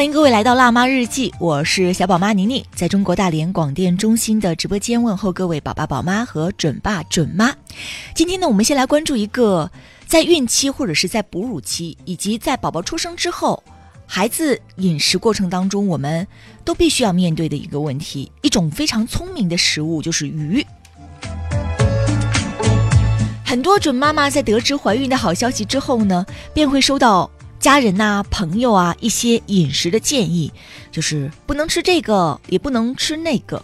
欢迎各位来到辣妈日记，我是小宝妈宁宁，在中国大连广电中心的直播间问候各位宝爸宝妈和准爸准妈。今天呢，我们先来关注一个在孕期或者是在哺乳期，以及在宝宝出生之后，孩子饮食过程当中，我们都必须要面对的一个问题，一种非常聪明的食物就是鱼。很多准妈妈在得知怀孕的好消息之后呢，便会收到。家人呐，朋友啊，一些饮食的建议，就是不能吃这个，也不能吃那个。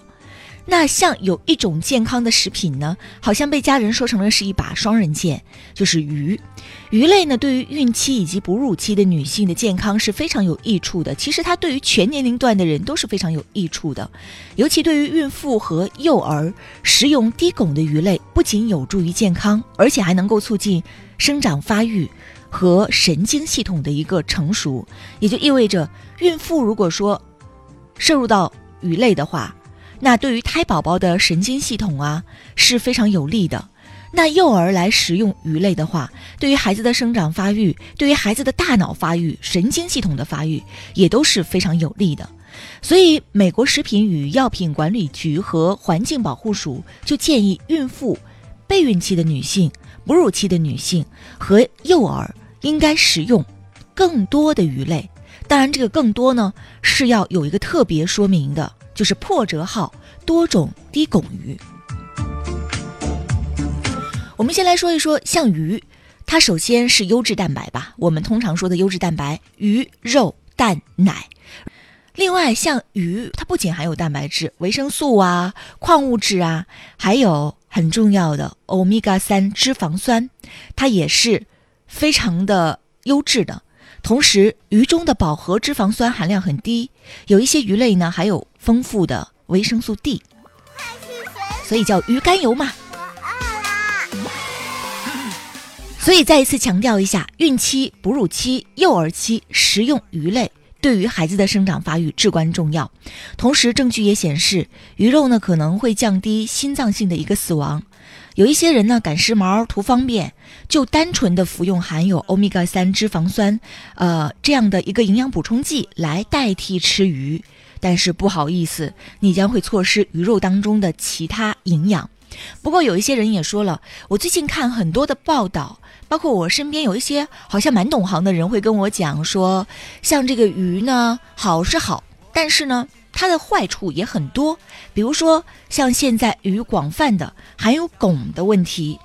那像有一种健康的食品呢，好像被家人说成了是一把双刃剑，就是鱼。鱼类呢，对于孕期以及哺乳期的女性的健康是非常有益处的。其实它对于全年龄段的人都是非常有益处的，尤其对于孕妇和幼儿，食用低汞的鱼类不仅有助于健康，而且还能够促进生长发育。和神经系统的一个成熟，也就意味着孕妇如果说摄入到鱼类的话，那对于胎宝宝的神经系统啊是非常有利的。那幼儿来食用鱼类的话，对于孩子的生长发育，对于孩子的大脑发育、神经系统的发育也都是非常有利的。所以，美国食品与药品管理局和环境保护署就建议孕妇、备孕期的女性、哺乳期的女性和幼儿。应该食用更多的鱼类，当然这个更多呢是要有一个特别说明的，就是破折号多种低汞鱼。我们先来说一说像鱼，它首先是优质蛋白吧，我们通常说的优质蛋白，鱼肉蛋奶。另外像鱼，它不仅含有蛋白质、维生素啊、矿物质啊，还有很重要的欧米伽三脂肪酸，它也是。非常的优质的，同时鱼中的饱和脂肪酸含量很低，有一些鱼类呢还有丰富的维生素 D，所以叫鱼肝油嘛。所以再一次强调一下，孕期、哺乳期、幼儿期食用鱼类对于孩子的生长发育至关重要。同时，证据也显示，鱼肉呢可能会降低心脏性的一个死亡。有一些人呢赶时髦图方便，就单纯的服用含有欧米伽三脂肪酸，呃这样的一个营养补充剂来代替吃鱼，但是不好意思，你将会错失鱼肉当中的其他营养。不过有一些人也说了，我最近看很多的报道，包括我身边有一些好像蛮懂行的人会跟我讲说，像这个鱼呢好是好，但是呢。它的坏处也很多，比如说像现在鱼广泛的含有汞的问题，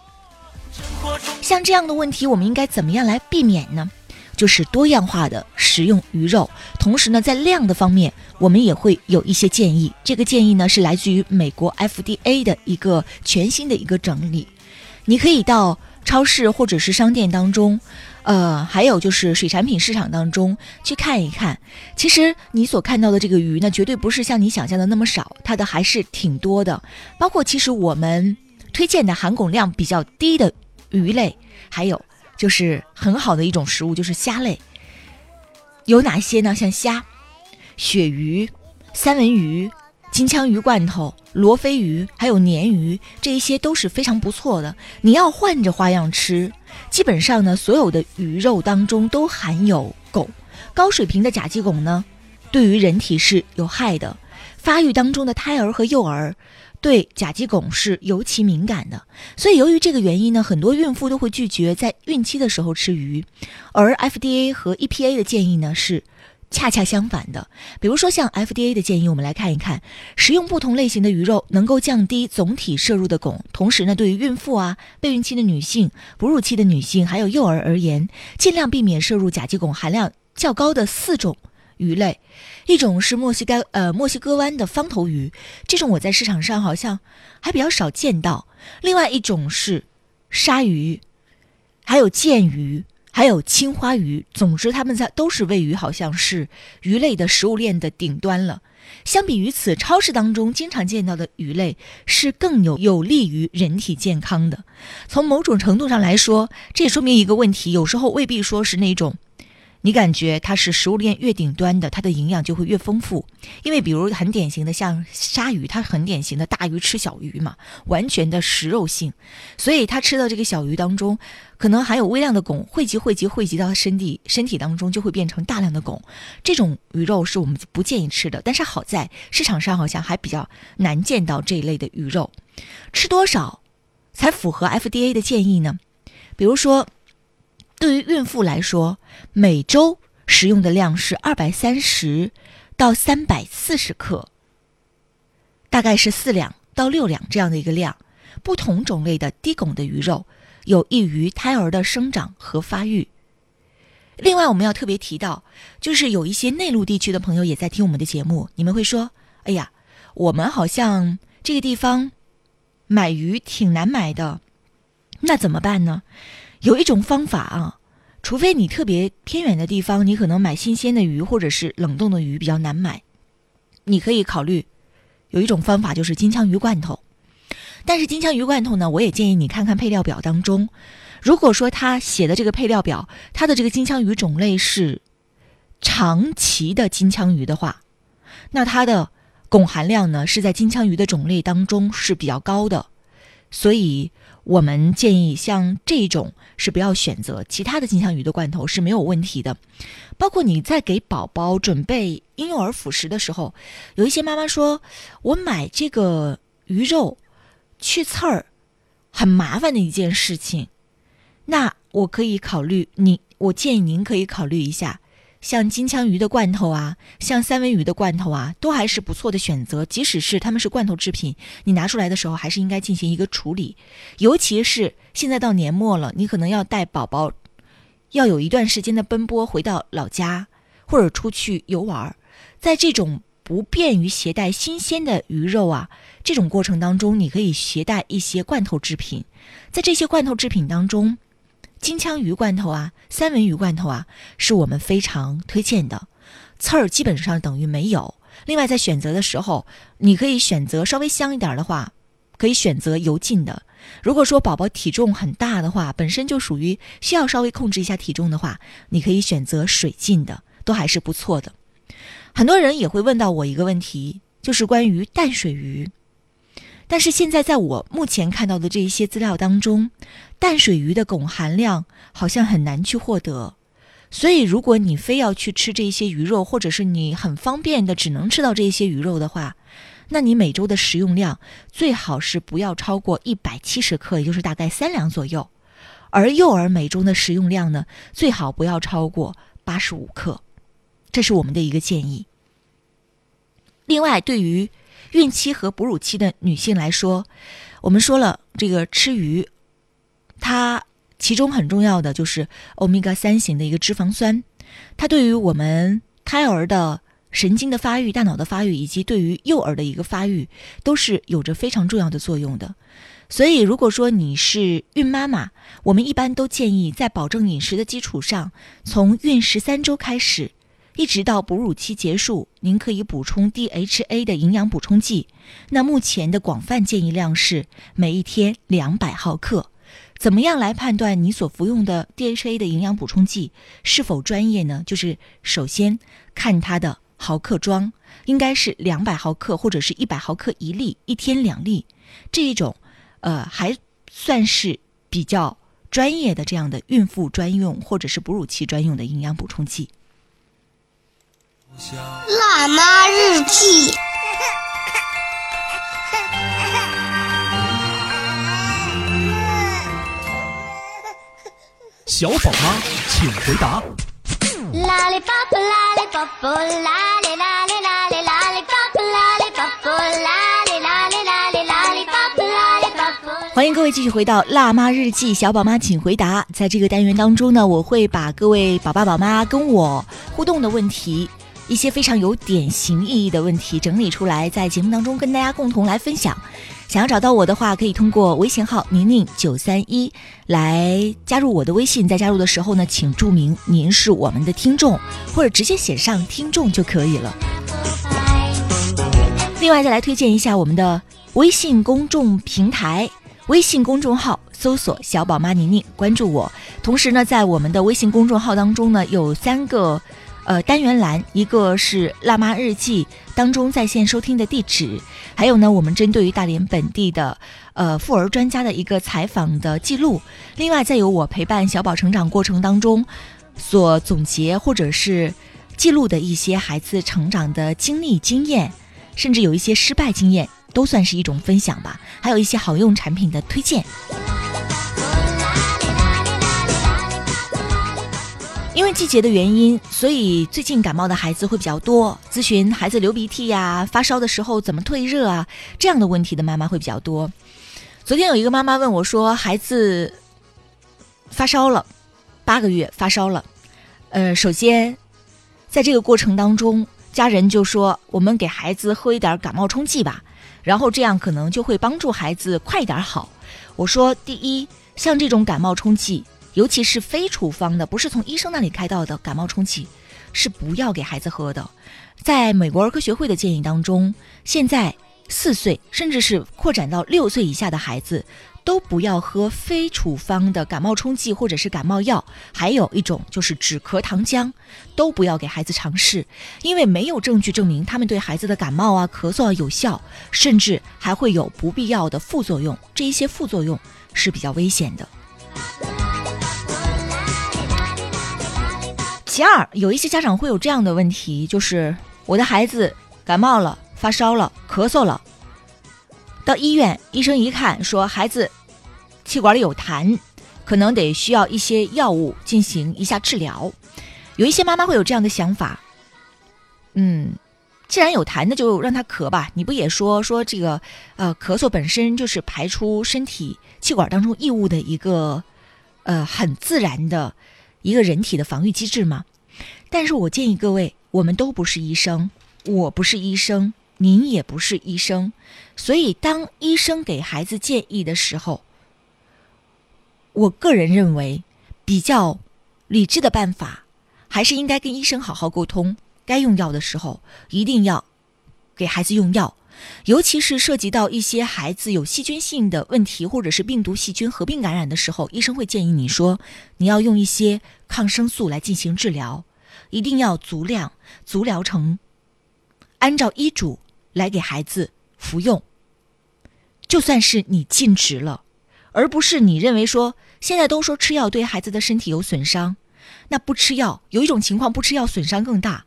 像这样的问题，我们应该怎么样来避免呢？就是多样化的食用鱼肉，同时呢，在量的方面，我们也会有一些建议。这个建议呢，是来自于美国 FDA 的一个全新的一个整理，你可以到超市或者是商店当中。呃，还有就是水产品市场当中去看一看，其实你所看到的这个鱼呢，绝对不是像你想象的那么少，它的还是挺多的。包括其实我们推荐的含汞量比较低的鱼类，还有就是很好的一种食物，就是虾类。有哪些呢？像虾、鳕鱼、三文鱼。金枪鱼罐头、罗非鱼，还有鲶鱼，这一些都是非常不错的。你要换着花样吃。基本上呢，所有的鱼肉当中都含有汞，高水平的甲基汞呢，对于人体是有害的。发育当中的胎儿和幼儿对甲基汞是尤其敏感的。所以由于这个原因呢，很多孕妇都会拒绝在孕期的时候吃鱼，而 FDA 和 EPA 的建议呢是。恰恰相反的，比如说像 FDA 的建议，我们来看一看，食用不同类型的鱼肉能够降低总体摄入的汞，同时呢，对于孕妇啊、备孕期的女性、哺乳期的女性还有幼儿而言，尽量避免摄入甲基汞含量较高的四种鱼类，一种是墨西哥呃墨西哥湾的方头鱼，这种我在市场上好像还比较少见到，另外一种是鲨鱼，还有剑鱼。还有青花鱼，总之它们在都是位于好像是鱼类的食物链的顶端了。相比于此，超市当中经常见到的鱼类是更有有利于人体健康的。从某种程度上来说，这也说明一个问题：有时候未必说是那种。你感觉它是食物链越顶端的，它的营养就会越丰富。因为比如很典型的像鲨鱼，它很典型的大鱼吃小鱼嘛，完全的食肉性，所以它吃到这个小鱼当中，可能含有微量的汞，汇集汇集汇集到身体身体当中，就会变成大量的汞。这种鱼肉是我们不建议吃的。但是好在市场上好像还比较难见到这一类的鱼肉，吃多少才符合 FDA 的建议呢？比如说。对于孕妇来说，每周食用的量是二百三十到三百四十克，大概是四两到六两这样的一个量。不同种类的低汞的鱼肉有益于胎儿的生长和发育。另外，我们要特别提到，就是有一些内陆地区的朋友也在听我们的节目，你们会说：“哎呀，我们好像这个地方买鱼挺难买的，那怎么办呢？”有一种方法啊，除非你特别偏远的地方，你可能买新鲜的鱼或者是冷冻的鱼比较难买，你可以考虑有一种方法就是金枪鱼罐头。但是金枪鱼罐头呢，我也建议你看看配料表当中，如果说它写的这个配料表，它的这个金枪鱼种类是长鳍的金枪鱼的话，那它的汞含量呢是在金枪鱼的种类当中是比较高的，所以。我们建议像这种是不要选择，其他的金枪鱼的罐头是没有问题的。包括你在给宝宝准备婴幼儿辅食的时候，有一些妈妈说，我买这个鱼肉去刺儿很麻烦的一件事情。那我可以考虑你，我建议您可以考虑一下。像金枪鱼的罐头啊，像三文鱼的罐头啊，都还是不错的选择。即使是它们是罐头制品，你拿出来的时候还是应该进行一个处理。尤其是现在到年末了，你可能要带宝宝，要有一段时间的奔波回到老家，或者出去游玩，在这种不便于携带新鲜的鱼肉啊这种过程当中，你可以携带一些罐头制品，在这些罐头制品当中。金枪鱼罐头啊，三文鱼罐头啊，是我们非常推荐的，刺儿基本上等于没有。另外，在选择的时候，你可以选择稍微香一点的话，可以选择油浸的。如果说宝宝体重很大的话，本身就属于需要稍微控制一下体重的话，你可以选择水浸的，都还是不错的。很多人也会问到我一个问题，就是关于淡水鱼。但是现在在我目前看到的这一些资料当中，淡水鱼的汞含量好像很难去获得，所以如果你非要去吃这些鱼肉，或者是你很方便的只能吃到这些鱼肉的话，那你每周的食用量最好是不要超过一百七十克，也就是大概三两左右。而幼儿每周的食用量呢，最好不要超过八十五克，这是我们的一个建议。另外，对于孕期和哺乳期的女性来说，我们说了，这个吃鱼，它其中很重要的就是欧米伽三型的一个脂肪酸，它对于我们胎儿的神经的发育、大脑的发育，以及对于幼儿的一个发育，都是有着非常重要的作用的。所以，如果说你是孕妈妈，我们一般都建议在保证饮食的基础上，从孕十三周开始。一直到哺乳期结束，您可以补充 DHA 的营养补充剂。那目前的广泛建议量是每一天两百毫克。怎么样来判断你所服用的 DHA 的营养补充剂是否专业呢？就是首先看它的毫克装，应该是两百毫克或者是一百毫克一粒，一天两粒。这一种，呃，还算是比较专业的这样的孕妇专用或者是哺乳期专用的营养补充剂。辣妈日记，小宝妈请回答。啦哩巴布啦哩巴布啦哩啦哩啦哩啦哩巴布啦哩巴布啦哩啦哩啦哩啦哩巴布啦哩巴布。欢迎各位继续回到辣妈日记，小宝妈请回答。在这个单元当中呢，我会把各位宝爸宝妈跟我互动的问题。一些非常有典型意义的问题整理出来，在节目当中跟大家共同来分享。想要找到我的话，可以通过微信号宁宁九三一来加入我的微信。在加入的时候呢，请注明您是我们的听众，或者直接写上听众就可以了。另外，再来推荐一下我们的微信公众平台，微信公众号搜索“小宝妈宁宁”，关注我。同时呢，在我们的微信公众号当中呢，有三个呃单元栏，一个是“辣妈日记”当中在线收听的地址，还有呢，我们针对于大连本地的呃妇儿专家的一个采访的记录。另外，再有我陪伴小宝成长过程当中所总结或者是记录的一些孩子成长的经历经验。甚至有一些失败经验，都算是一种分享吧。还有一些好用产品的推荐。因为季节的原因，所以最近感冒的孩子会比较多。咨询孩子流鼻涕呀、发烧的时候怎么退热啊这样的问题的妈妈会比较多。昨天有一个妈妈问我说：“孩子发烧了，八个月发烧了。呃，首先在这个过程当中。”家人就说：“我们给孩子喝一点感冒冲剂吧，然后这样可能就会帮助孩子快一点好。”我说：“第一，像这种感冒冲剂，尤其是非处方的，不是从医生那里开到的感冒冲剂，是不要给孩子喝的。在美国儿科学会的建议当中，现在四岁甚至是扩展到六岁以下的孩子。”都不要喝非处方的感冒冲剂或者是感冒药，还有一种就是止咳糖浆，都不要给孩子尝试，因为没有证据证明他们对孩子的感冒啊、咳嗽啊有效，甚至还会有不必要的副作用，这一些副作用是比较危险的。其二，有一些家长会有这样的问题，就是我的孩子感冒了、发烧了、咳嗽了。到医院，医生一看说孩子气管里有痰，可能得需要一些药物进行一下治疗。有一些妈妈会有这样的想法，嗯，既然有痰，那就让他咳吧。你不也说说这个呃咳嗽本身就是排出身体气管当中异物的一个呃很自然的一个人体的防御机制吗？但是我建议各位，我们都不是医生，我不是医生。您也不是医生，所以当医生给孩子建议的时候，我个人认为比较理智的办法，还是应该跟医生好好沟通。该用药的时候，一定要给孩子用药，尤其是涉及到一些孩子有细菌性的问题，或者是病毒、细菌合并感染的时候，医生会建议你说你要用一些抗生素来进行治疗，一定要足量、足疗程，按照医嘱。来给孩子服用，就算是你禁止了，而不是你认为说现在都说吃药对孩子的身体有损伤，那不吃药有一种情况不吃药损伤更大，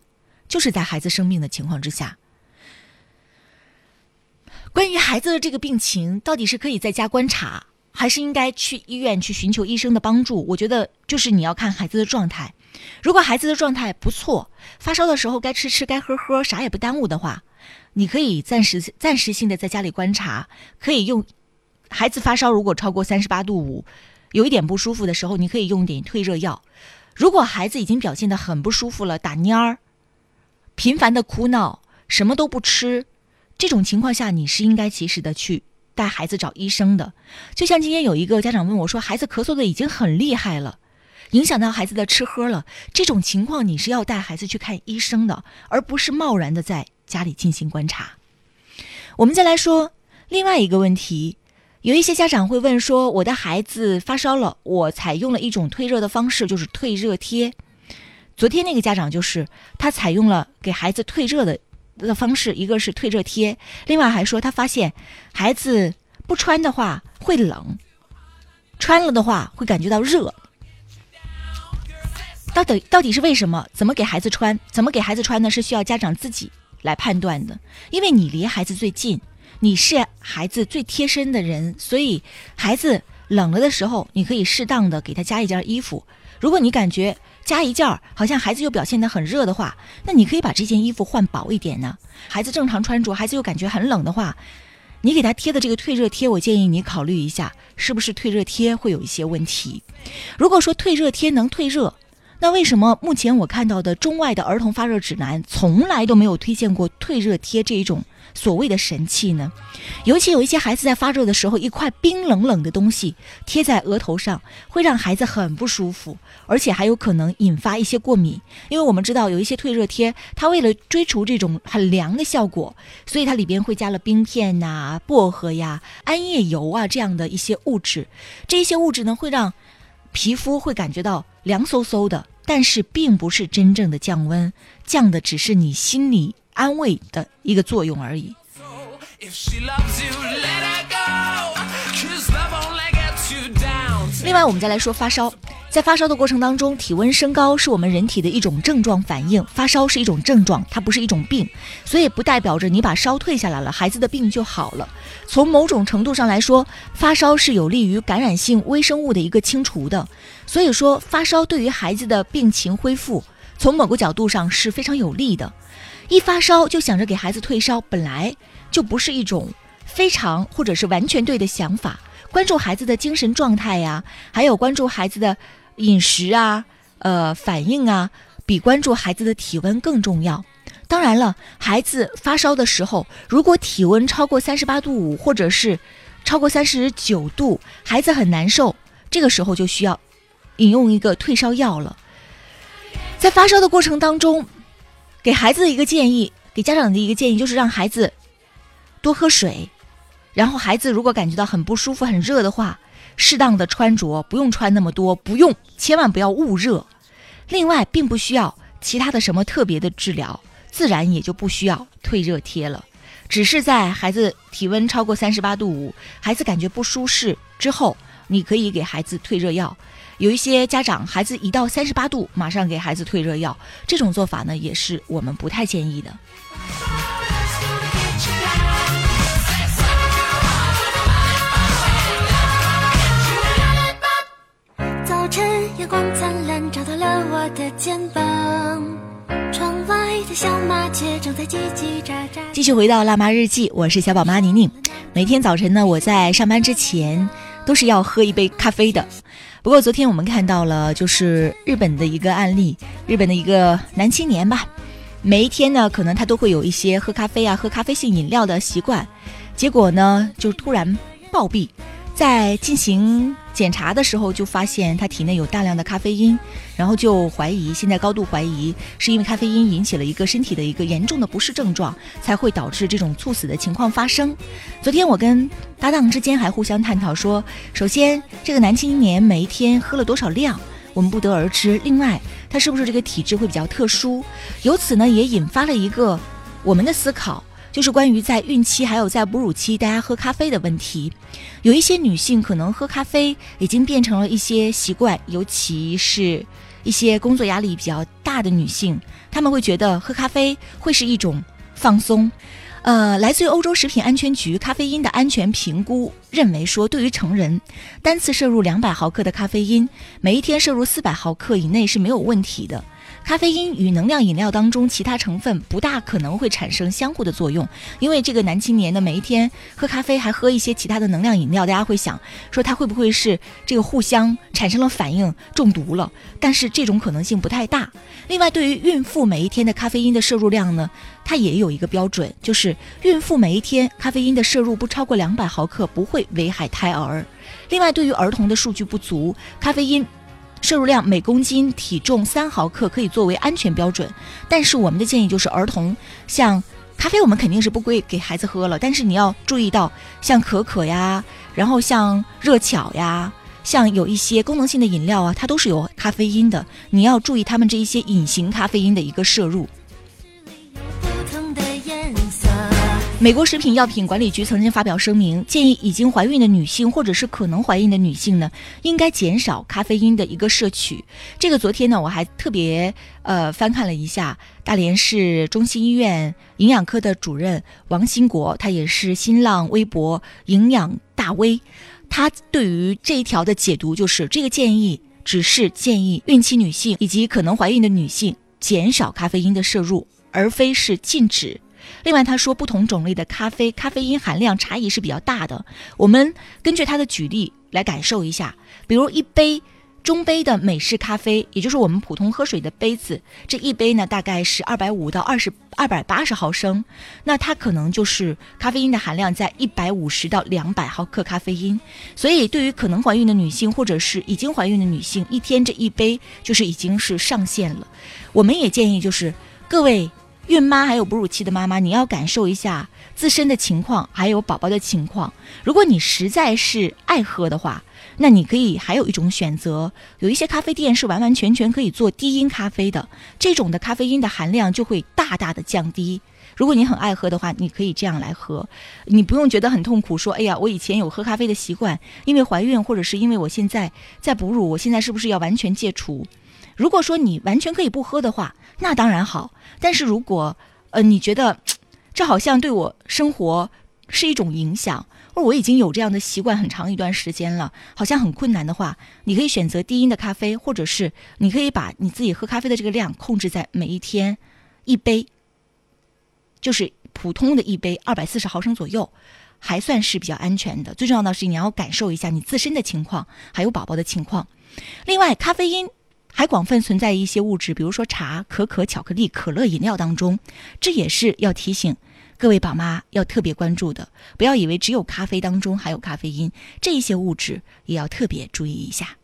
就是在孩子生病的情况之下。关于孩子的这个病情，到底是可以在家观察，还是应该去医院去寻求医生的帮助？我觉得就是你要看孩子的状态。如果孩子的状态不错，发烧的时候该吃吃该喝喝，啥也不耽误的话。你可以暂时暂时性的在家里观察，可以用孩子发烧如果超过三十八度五，有一点不舒服的时候，你可以用点退热药。如果孩子已经表现的很不舒服了，打蔫儿，频繁的哭闹，什么都不吃，这种情况下，你是应该及时的去带孩子找医生的。就像今天有一个家长问我说，孩子咳嗽的已经很厉害了，影响到孩子的吃喝了，这种情况你是要带孩子去看医生的，而不是贸然的在。家里进行观察。我们再来说另外一个问题，有一些家长会问说：“我的孩子发烧了，我采用了一种退热的方式，就是退热贴。”昨天那个家长就是他采用了给孩子退热的的方式，一个是退热贴，另外还说他发现孩子不穿的话会冷，穿了的话会感觉到热。到底到底是为什么？怎么给孩子穿？怎么给孩子穿呢？是需要家长自己。来判断的，因为你离孩子最近，你是孩子最贴身的人，所以孩子冷了的时候，你可以适当的给他加一件衣服。如果你感觉加一件儿好像孩子又表现得很热的话，那你可以把这件衣服换薄一点呢。孩子正常穿着，孩子又感觉很冷的话，你给他贴的这个退热贴，我建议你考虑一下，是不是退热贴会有一些问题。如果说退热贴能退热，那为什么目前我看到的中外的儿童发热指南从来都没有推荐过退热贴这一种所谓的神器呢？尤其有一些孩子在发热的时候，一块冰冷冷的东西贴在额头上，会让孩子很不舒服，而且还有可能引发一些过敏。因为我们知道有一些退热贴，它为了追逐这种很凉的效果，所以它里边会加了冰片呐、薄荷呀、桉叶油啊这样的一些物质。这一些物质呢，会让皮肤会感觉到凉飕飕的，但是并不是真正的降温，降的只是你心理安慰的一个作用而已。另外，我们再来说发烧，在发烧的过程当中，体温升高是我们人体的一种症状反应，发烧是一种症状，它不是一种病，所以不代表着你把烧退下来了，孩子的病就好了。从某种程度上来说，发烧是有利于感染性微生物的一个清除的，所以说发烧对于孩子的病情恢复，从某个角度上是非常有利的。一发烧就想着给孩子退烧，本来就不是一种非常或者是完全对的想法。关注孩子的精神状态呀，还有关注孩子的饮食啊、呃反应啊，比关注孩子的体温更重要。当然了，孩子发烧的时候，如果体温超过三十八度五，或者是超过三十九度，孩子很难受，这个时候就需要饮用一个退烧药了。在发烧的过程当中，给孩子的一个建议，给家长的一个建议就是让孩子多喝水，然后孩子如果感觉到很不舒服、很热的话，适当的穿着，不用穿那么多，不用，千万不要捂热。另外，并不需要其他的什么特别的治疗，自然也就不需要退热贴了。只是在孩子体温超过三十八度五，孩子感觉不舒适之后，你可以给孩子退热药。有一些家长孩子一到三十八度，马上给孩子退热药，这种做法呢，也是我们不太建议的。光灿烂，照到了我的肩膀。窗外的小麻雀正在叽叽喳喳。继续回到《辣妈日记》，我是小宝妈宁宁。每天早晨呢，我在上班之前都是要喝一杯咖啡的。不过昨天我们看到了，就是日本的一个案例，日本的一个男青年吧，每一天呢，可能他都会有一些喝咖啡啊、喝咖啡性饮料的习惯，结果呢，就突然暴毙。在进行检查的时候，就发现他体内有大量的咖啡因，然后就怀疑，现在高度怀疑是因为咖啡因引起了一个身体的一个严重的不适症状，才会导致这种猝死的情况发生。昨天我跟搭档之间还互相探讨说，首先这个男青年每一天喝了多少量，我们不得而知；另外，他是不是这个体质会比较特殊？由此呢，也引发了一个我们的思考。就是关于在孕期还有在哺乳期大家喝咖啡的问题，有一些女性可能喝咖啡已经变成了一些习惯，尤其是一些工作压力比较大的女性，她们会觉得喝咖啡会是一种放松。呃，来自于欧洲食品安全局咖啡因的安全评估认为说，对于成人，单次摄入两百毫克的咖啡因，每一天摄入四百毫克以内是没有问题的。咖啡因与能量饮料当中其他成分不大可能会产生相互的作用，因为这个男青年呢，每一天喝咖啡还喝一些其他的能量饮料，大家会想说他会不会是这个互相产生了反应中毒了？但是这种可能性不太大。另外，对于孕妇每一天的咖啡因的摄入量呢，它也有一个标准，就是孕妇每一天咖啡因的摄入不超过两百毫克，不会危害胎儿。另外，对于儿童的数据不足，咖啡因。摄入量每公斤体重三毫克可以作为安全标准，但是我们的建议就是儿童像咖啡，我们肯定是不归给孩子喝了，但是你要注意到像可可呀，然后像热巧呀，像有一些功能性的饮料啊，它都是有咖啡因的，你要注意它们这一些隐形咖啡因的一个摄入。美国食品药品管理局曾经发表声明，建议已经怀孕的女性或者是可能怀孕的女性呢，应该减少咖啡因的一个摄取。这个昨天呢，我还特别呃翻看了一下大连市中心医院营养科的主任王兴国，他也是新浪微博营养大 V，他对于这一条的解读就是，这个建议只是建议孕期女性以及可能怀孕的女性减少咖啡因的摄入，而非是禁止。另外，他说不同种类的咖啡咖啡因含量差异是比较大的。我们根据他的举例来感受一下，比如一杯中杯的美式咖啡，也就是我们普通喝水的杯子，这一杯呢大概是二百五到二十二百八十毫升，那它可能就是咖啡因的含量在一百五十到两百毫克咖啡因。所以对于可能怀孕的女性或者是已经怀孕的女性，一天这一杯就是已经是上限了。我们也建议就是各位孕妈还有哺乳期的妈妈，你要感受一下自身的情况，还有宝宝的情况。如果你实在是爱喝的话，那你可以还有一种选择，有一些咖啡店是完完全全可以做低因咖啡的，这种的咖啡因的含量就会大大的降低。如果你很爱喝的话，你可以这样来喝，你不用觉得很痛苦，说哎呀，我以前有喝咖啡的习惯，因为怀孕或者是因为我现在在哺乳，我现在是不是要完全戒除？如果说你完全可以不喝的话，那当然好。但是如果呃你觉得这好像对我生活是一种影响，或者我已经有这样的习惯很长一段时间了，好像很困难的话，你可以选择低因的咖啡，或者是你可以把你自己喝咖啡的这个量控制在每一天一杯，就是普通的一杯二百四十毫升左右，还算是比较安全的。最重要的是你要感受一下你自身的情况，还有宝宝的情况。另外，咖啡因。还广泛存在一些物质，比如说茶、可可、巧克力、可乐饮料当中，这也是要提醒各位宝妈要特别关注的。不要以为只有咖啡当中含有咖啡因，这一些物质也要特别注意一下。